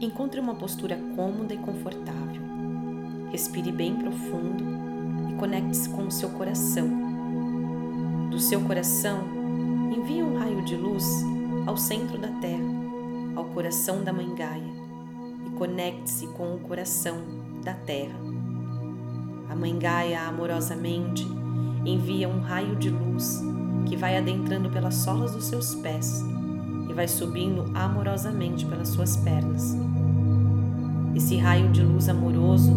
Encontre uma postura cômoda e confortável. Respire bem profundo e conecte-se com o seu coração. Do seu coração, envie um raio de luz ao centro da Terra, ao coração da Mãe Gaia, e conecte-se com o coração da Terra. A Mãe Gaia amorosamente envia um raio de luz que vai adentrando pelas solas dos seus pés vai subindo amorosamente pelas suas pernas. Esse raio de luz amoroso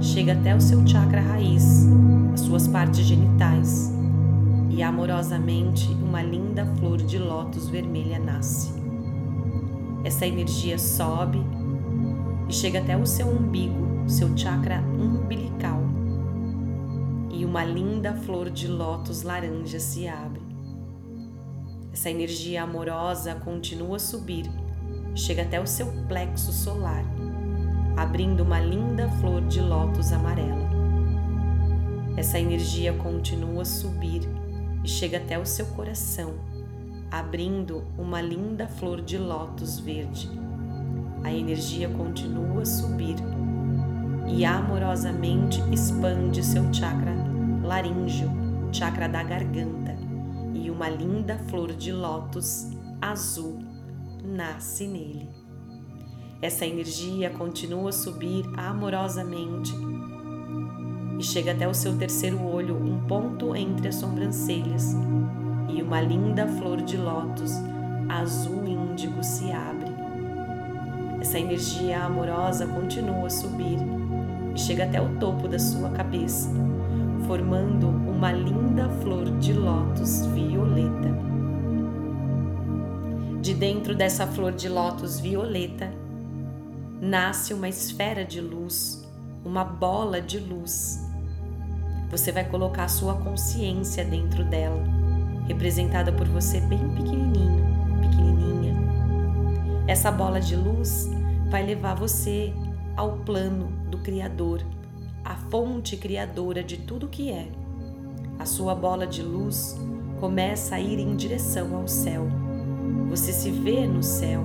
chega até o seu chakra raiz, as suas partes genitais, e amorosamente uma linda flor de lótus vermelha nasce. Essa energia sobe e chega até o seu umbigo, seu chakra umbilical, e uma linda flor de lótus laranja se abre. Essa energia amorosa continua a subir, chega até o seu plexo solar abrindo uma linda flor de lótus amarela. Essa energia continua a subir e chega até o seu coração, abrindo uma linda flor de lótus verde. A energia continua a subir e amorosamente expande seu chakra laríngeo, chakra da garganta, e uma linda flor de lótus azul nasce nele. Essa energia continua a subir amorosamente e chega até o seu terceiro olho, um ponto entre as sobrancelhas, e uma linda flor de lótus azul índigo se abre. Essa energia amorosa continua a subir e chega até o topo da sua cabeça, formando uma linda flor De dentro dessa flor de lótus violeta, nasce uma esfera de luz, uma bola de luz. Você vai colocar a sua consciência dentro dela, representada por você bem pequenininho, pequenininha. Essa bola de luz vai levar você ao plano do Criador, a fonte criadora de tudo que é. A sua bola de luz começa a ir em direção ao céu. Você se vê no céu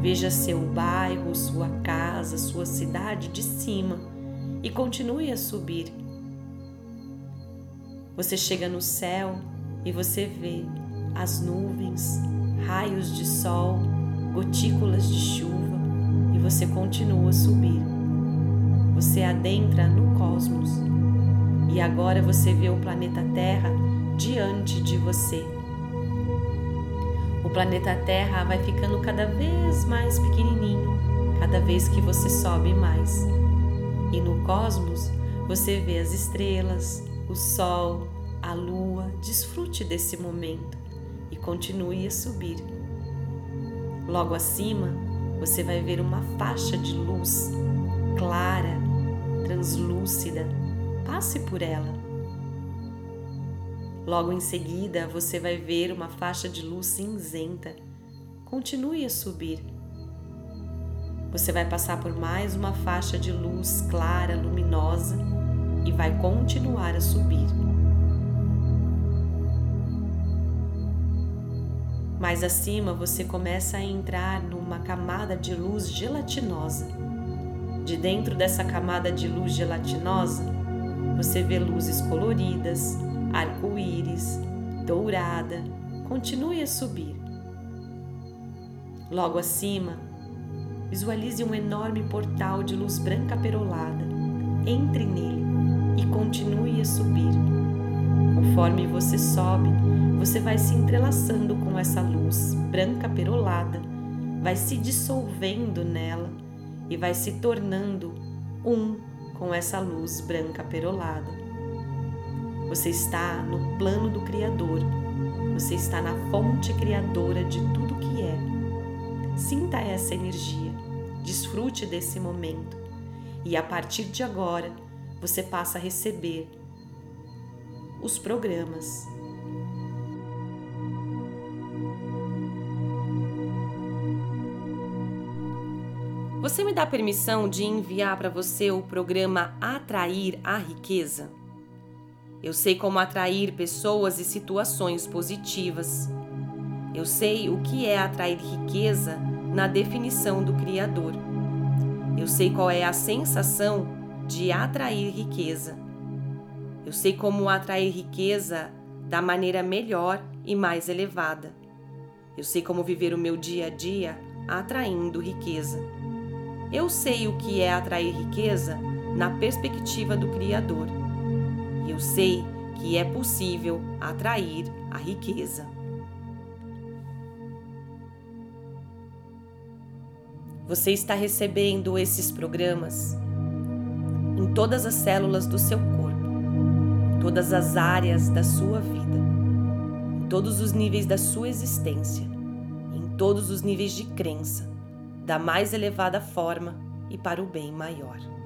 Veja seu bairro, sua casa, sua cidade de cima e continue a subir. Você chega no céu e você vê as nuvens, raios de sol, gotículas de chuva e você continua a subir. Você adentra no cosmos e agora você vê o planeta Terra diante de você. O planeta Terra vai ficando cada vez mais pequenininho, cada vez que você sobe mais. E no cosmos você vê as estrelas, o Sol, a Lua. Desfrute desse momento e continue a subir. Logo acima, você vai ver uma faixa de luz clara, translúcida. Passe por ela Logo em seguida, você vai ver uma faixa de luz cinzenta. Continue a subir. Você vai passar por mais uma faixa de luz clara, luminosa e vai continuar a subir. Mais acima, você começa a entrar numa camada de luz gelatinosa. De dentro dessa camada de luz gelatinosa, você vê luzes coloridas, arco-íris, dourada, continue a subir. Logo acima, visualize um enorme portal de luz branca perolada. Entre nele e continue a subir. Conforme você sobe, você vai se entrelaçando com essa luz branca perolada, vai se dissolvendo nela e vai se tornando um com essa luz branca perolada. Você está no plano do Criador. Você está na fonte criadora de tudo que é. Sinta essa energia. Desfrute desse momento. E a partir de agora, você passa a receber os programas. Você me dá permissão de enviar para você o programa Atrair a Riqueza? Eu sei como atrair pessoas e situações positivas. Eu sei o que é atrair riqueza na definição do Criador. Eu sei qual é a sensação de atrair riqueza. Eu sei como atrair riqueza da maneira melhor e mais elevada. Eu sei como viver o meu dia a dia atraindo riqueza. Eu sei o que é atrair riqueza na perspectiva do Criador. Eu sei que é possível atrair a riqueza. Você está recebendo esses programas em todas as células do seu corpo, em todas as áreas da sua vida, em todos os níveis da sua existência, em todos os níveis de crença, da mais elevada forma e para o bem maior.